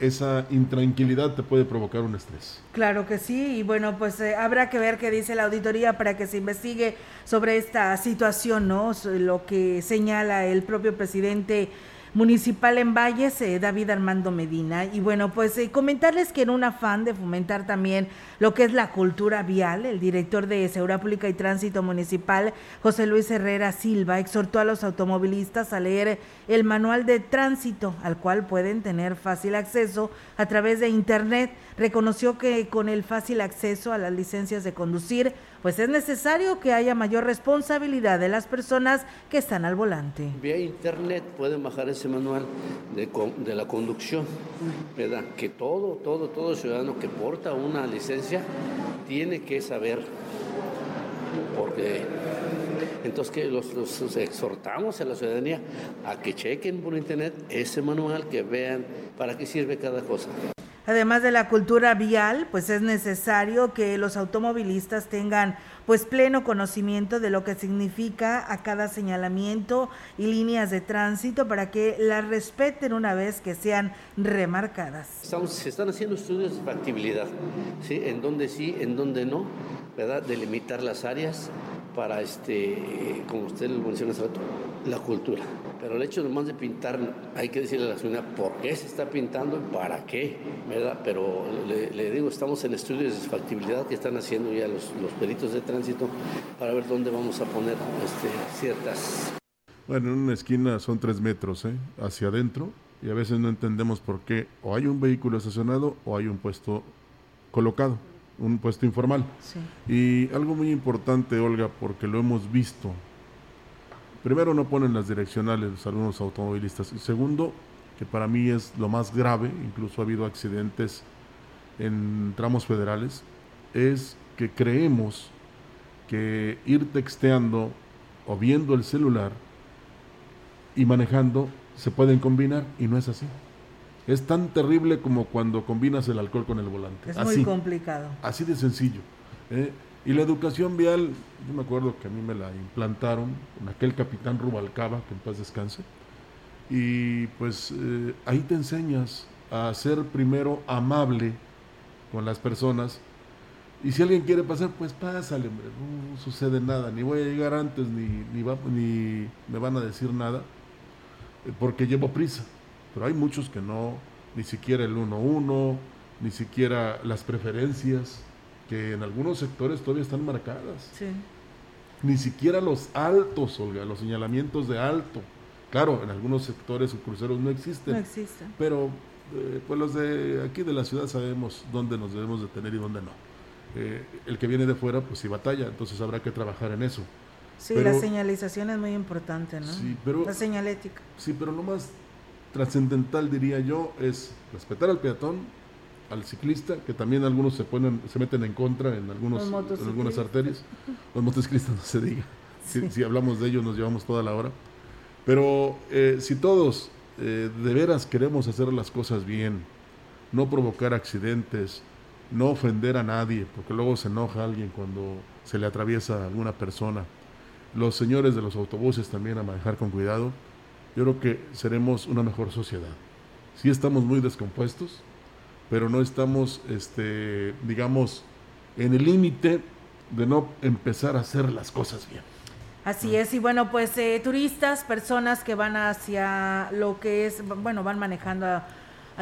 esa intranquilidad te puede provocar un estrés. Claro que sí, y bueno, pues eh, habrá que ver qué dice la auditoría para que se investigue sobre esta situación, ¿no? Lo que señala el propio presidente municipal en Valles, eh, David Armando Medina. Y bueno, pues eh, comentarles que en un afán de fomentar también lo que es la cultura vial, el director de Seguridad Pública y Tránsito Municipal, José Luis Herrera Silva, exhortó a los automovilistas a leer el manual de tránsito, al cual pueden tener fácil acceso a través de Internet. Reconoció que con el fácil acceso a las licencias de conducir, pues es necesario que haya mayor responsabilidad de las personas que están al volante. Vía internet pueden bajar ese manual de, de la conducción, ¿verdad? Que todo, todo, todo ciudadano que porta una licencia tiene que saber, porque entonces que los, los, exhortamos a la ciudadanía a que chequen por internet ese manual, que vean para qué sirve cada cosa. Además de la cultura vial, pues es necesario que los automovilistas tengan pues pleno conocimiento de lo que significa a cada señalamiento y líneas de tránsito para que las respeten una vez que sean remarcadas. Estamos, se están haciendo estudios de factibilidad, ¿sí? En donde sí, en donde no, ¿verdad? Delimitar las áreas para, este, como usted lo menciona hace rato, la cultura. Pero el hecho nomás de pintar, hay que decirle a la ciudad por qué se está pintando y para qué, ¿verdad? Pero le, digo, estamos en estudios de factibilidad que están haciendo ya los, los peritos de tránsito para ver dónde vamos a poner este, ciertas... Bueno, en una esquina son tres metros, ¿eh? Hacia adentro, y a veces no entendemos por qué o hay un vehículo estacionado o hay un puesto colocado, un puesto informal. Sí. Y algo muy importante, Olga, porque lo hemos visto primero no ponen las direccionales algunos automovilistas y segundo, que para mí es lo más grave, incluso ha habido accidentes en tramos federales, es que creemos que ir texteando o viendo el celular y manejando se pueden combinar y no es así. Es tan terrible como cuando combinas el alcohol con el volante. Es muy complicado. Así de sencillo. ¿eh? Y la educación vial, yo me acuerdo que a mí me la implantaron con aquel capitán Rubalcaba, que en paz descanse, y pues eh, ahí te enseñas a ser primero amable con las personas, y si alguien quiere pasar, pues pásale, hombre, no sucede nada, ni voy a llegar antes, ni, ni, ni me van a decir nada, eh, porque llevo prisa, pero hay muchos que no, ni siquiera el 1-1, ni siquiera las preferencias, que en algunos sectores todavía están marcadas. Sí. Ni siquiera los altos, Olga, los señalamientos de alto. Claro, en algunos sectores o cruceros no existen. No existen. Pero eh, pues los de aquí de la ciudad sabemos dónde nos debemos detener y dónde no. Eh, el que viene de fuera, pues sí batalla, entonces habrá que trabajar en eso. Sí, la señalización es muy importante, ¿no? Sí, pero... La señalética. Sí, pero lo más trascendental, diría yo, es respetar al peatón, al ciclista, que también algunos se ponen, se meten en contra en, algunos, en algunas arterias. Los motociclistas no se diga. *laughs* Si, hablamos de ellos nos llevamos toda la hora. Pero eh, si todos eh, de veras queremos hacer las cosas bien, no provocar accidentes, no ofender a nadie, porque luego se enoja alguien cuando se le atraviesa a alguna persona. Los señores de los autobuses también a manejar con cuidado. Yo creo que seremos una mejor sociedad. Sí estamos muy descompuestos, pero no estamos, este, digamos, en el límite de no empezar a hacer las cosas bien. Así es, y bueno, pues eh, turistas, personas que van hacia lo que es, bueno, van manejando a,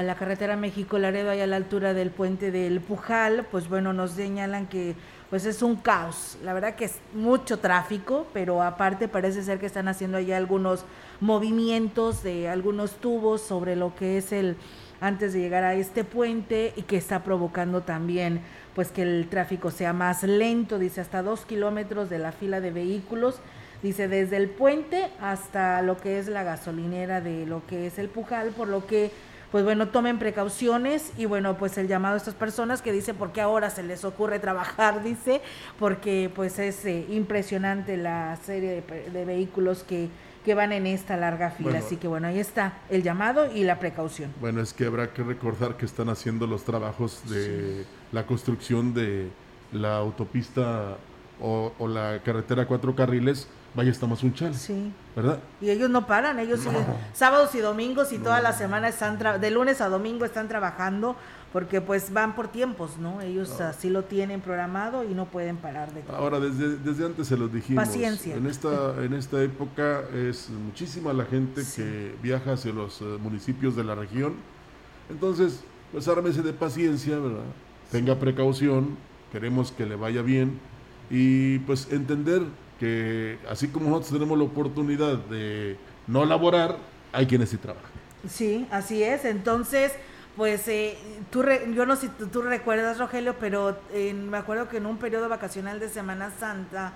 la carretera México-Laredo, ahí a la altura del puente del Pujal, pues bueno, nos señalan que pues es un caos. La verdad que es mucho tráfico, pero aparte parece ser que están haciendo allá algunos movimientos de algunos tubos sobre lo que es el antes de llegar a este puente y que está provocando también pues que el tráfico sea más lento, dice hasta dos kilómetros de la fila de vehículos, dice desde el puente hasta lo que es la gasolinera de lo que es el Pujal, por lo que pues bueno, tomen precauciones y bueno, pues el llamado a estas personas que dice por qué ahora se les ocurre trabajar, *laughs* dice, porque pues es eh, impresionante la serie de vehículos que que van en esta larga fila. Así que bueno, ahí está el llamado y la precaución. Bueno, es que habrá que recordar que están haciendo los trabajos de la construcción de la autopista o, la carretera cuatro carriles Vaya estamos un chal. Sí. ¿Verdad? Y ellos no paran, ellos siguen sábados y domingos y toda la semana están, de lunes a domingo están trabajando porque pues van por tiempos, ¿no? Ellos así lo tienen programado y no pueden parar de Ahora, desde, desde antes se los dijimos. Paciencia. En esta, en esta época es muchísima la gente que viaja hacia los eh, municipios de la región. Entonces, pues ármese de paciencia, ¿verdad? Tenga precaución, queremos que le vaya bien y pues entender que así como nosotros tenemos la oportunidad de no laborar, hay quienes sí trabajan. Sí, así es. Entonces, pues eh, tú yo no sé si tú, recuerdas, Rogelio, pero me acuerdo que en un periodo vacacional de Semana Santa,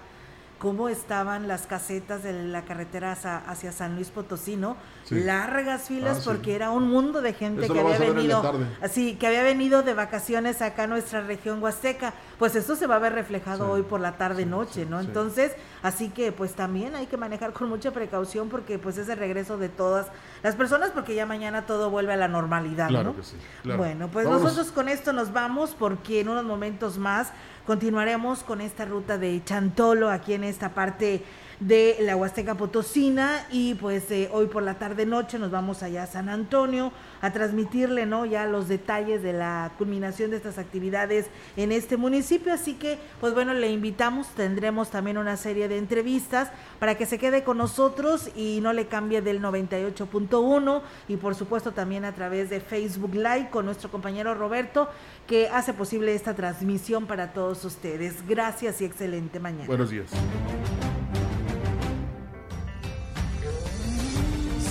cómo estaban las casetas de la carretera hacia, San Luis Potosí, ¿no? Largas filas ah, porque era un mundo de gente que había venido, así que había venido de vacaciones acá a nuestra región huasteca. Pues eso se va a ver reflejado hoy por la tarde noche, ¿no? Entonces, así que pues también hay que manejar con mucha precaución porque pues es el regreso de todas las personas porque ya mañana todo vuelve a la normalidad, claro Que sí, Bueno, pues nosotros con esto nos vamos porque en unos momentos más continuaremos con esta ruta de Chantolo aquí en esta parte de la Huasteca Potosina y pues eh, hoy por la tarde noche nos vamos allá a San Antonio a transmitirle no ya los detalles de la culminación de estas actividades en este municipio. Así que pues bueno le invitamos tendremos también una serie de entrevistas para que se quede con nosotros y no le cambie del 98.1 y por supuesto también a través de Facebook Live con nuestro compañero Roberto que hace posible esta transmisión para todos ustedes. Gracias y excelente mañana. Buenos días